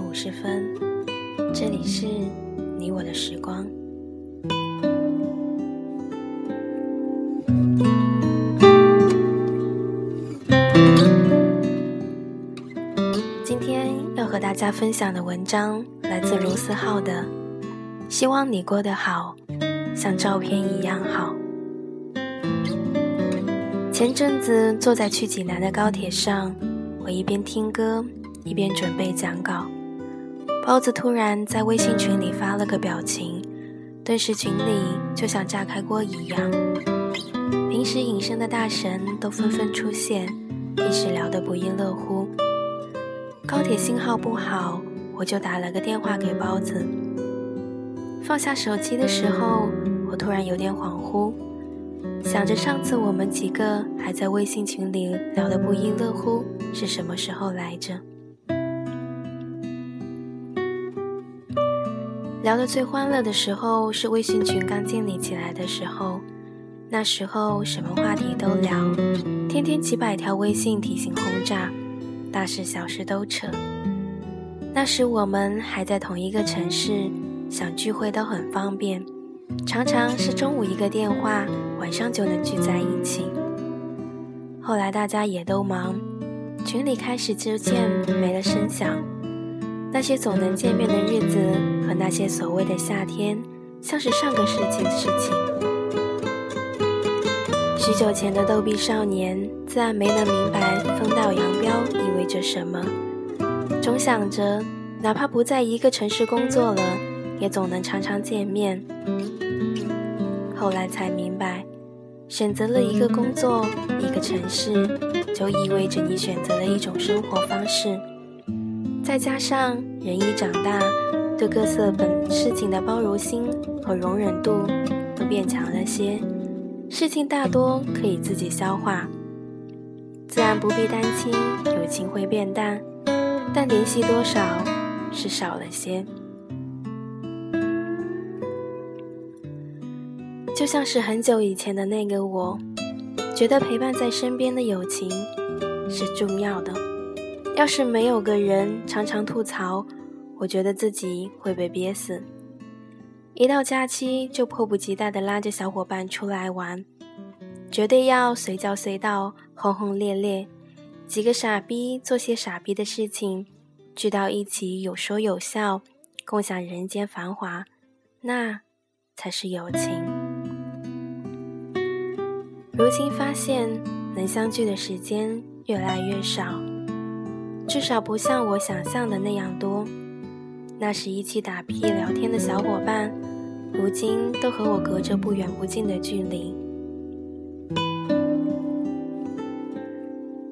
五十分这里是你我的时光。今天要和大家分享的文章来自卢思浩的《希望你过得好，像照片一样好》。前阵子坐在去济南的高铁上，我一边听歌一边准备讲稿。包子突然在微信群里发了个表情，顿时群里就像炸开锅一样。平时隐身的大神都纷纷出现，一时聊得不亦乐乎。高铁信号不好，我就打了个电话给包子。放下手机的时候，我突然有点恍惚，想着上次我们几个还在微信群里聊得不亦乐乎是什么时候来着？聊得最欢乐的时候是微信群刚建立起来的时候，那时候什么话题都聊，天天几百条微信提醒轰炸，大事小事都扯。那时我们还在同一个城市，想聚会都很方便，常常是中午一个电话，晚上就能聚在一起。后来大家也都忙，群里开始逐渐没了声响。那些总能见面的日子和那些所谓的夏天，像是上个世纪的事情。许久前的逗比少年，自然没能明白分道扬镳意味着什么，总想着哪怕不在一个城市工作了，也总能常常见面。后来才明白，选择了一个工作、一个城市，就意味着你选择了一种生活方式。再加上人一长大，对各色本事情的包容心和容忍度都变强了些，事情大多可以自己消化，自然不必担心友情会变淡，但联系多少是少了些。就像是很久以前的那个我，觉得陪伴在身边的友情是重要的。要是没有个人常常吐槽，我觉得自己会被憋死。一到假期就迫不及待地拉着小伙伴出来玩，绝对要随叫随到，轰轰烈烈。几个傻逼做些傻逼的事情，聚到一起有说有笑，共享人间繁华，那才是友情。如今发现，能相聚的时间越来越少。至少不像我想象的那样多。那时一起打屁聊天的小伙伴，如今都和我隔着不远不近的距离。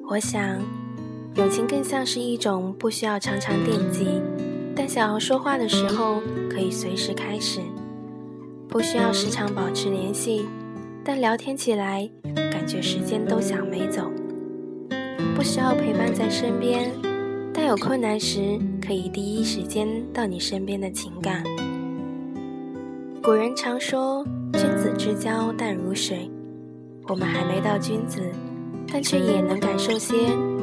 我想，友情更像是一种不需要常常惦记，但想要说话的时候可以随时开始；不需要时常保持联系，但聊天起来感觉时间都想没走；不需要陪伴在身边。当有困难时，可以第一时间到你身边的情感。古人常说“君子之交淡如水”，我们还没到君子，但却也能感受些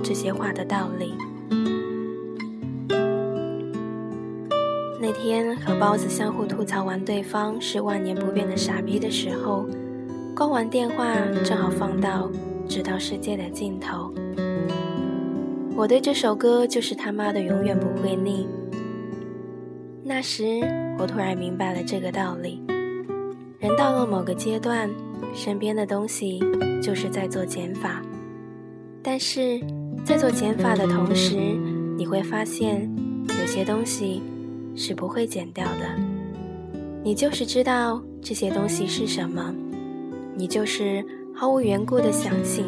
这些话的道理。那天和包子相互吐槽完对方是万年不变的傻逼的时候，挂完电话正好放到“直到世界的尽头”。我对这首歌就是他妈的永远不会腻。那时我突然明白了这个道理：人到了某个阶段，身边的东西就是在做减法。但是在做减法的同时，你会发现有些东西是不会减掉的。你就是知道这些东西是什么，你就是毫无缘故的相信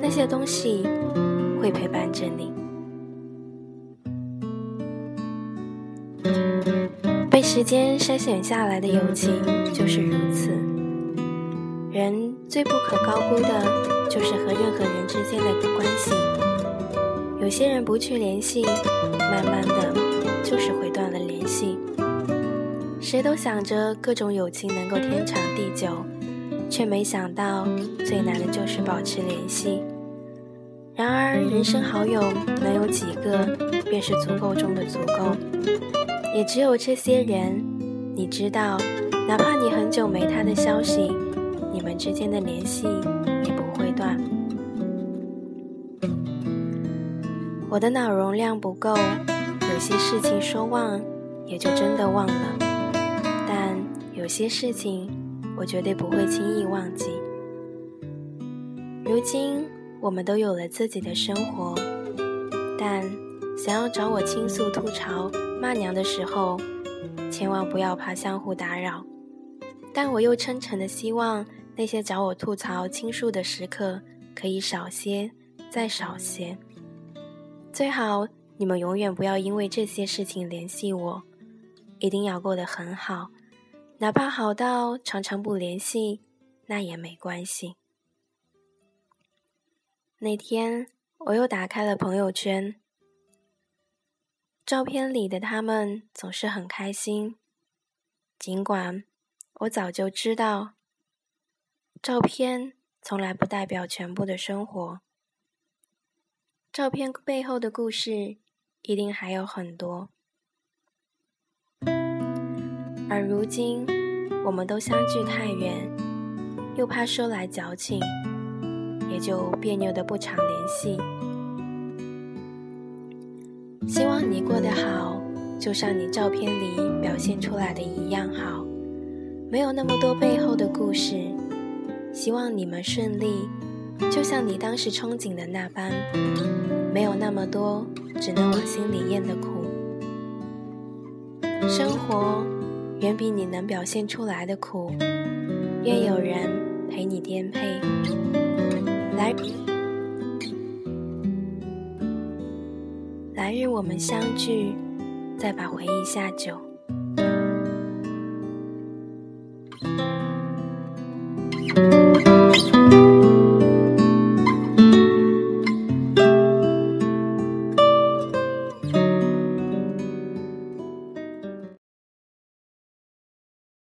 那些东西。会陪伴着你。被时间筛选下来的友情就是如此。人最不可高估的，就是和任何人之间的关系。有些人不去联系，慢慢的，就是会断了联系。谁都想着各种友情能够天长地久，却没想到最难的就是保持联系。然而，人生好友能有几个，便是足够中的足够。也只有这些人，你知道，哪怕你很久没他的消息，你们之间的联系也不会断。我的脑容量不够，有些事情说忘也就真的忘了，但有些事情我绝对不会轻易忘记。如今我们都有了自己的生活，但想要找我倾诉、吐槽、骂娘的时候，千万不要怕相互打扰。但我又真诚的希望那些找我吐槽、倾诉的时刻可以少些，再少些。最好你们永远不要因为这些事情联系我，一定要过得很好，哪怕好到常常不联系，那也没关系。那天我又打开了朋友圈，照片里的他们总是很开心，尽管我早就知道，照片从来不代表全部的生活。照片背后的故事一定还有很多，而如今我们都相距太远，又怕说来矫情，也就别扭的不常联系。希望你过得好，就像你照片里表现出来的一样好，没有那么多背后的故事。希望你们顺利。就像你当时憧憬的那般，没有那么多只能往心里咽的苦。生活远比你能表现出来的苦。愿有人陪你颠沛，来来日我们相聚，再把回忆下酒。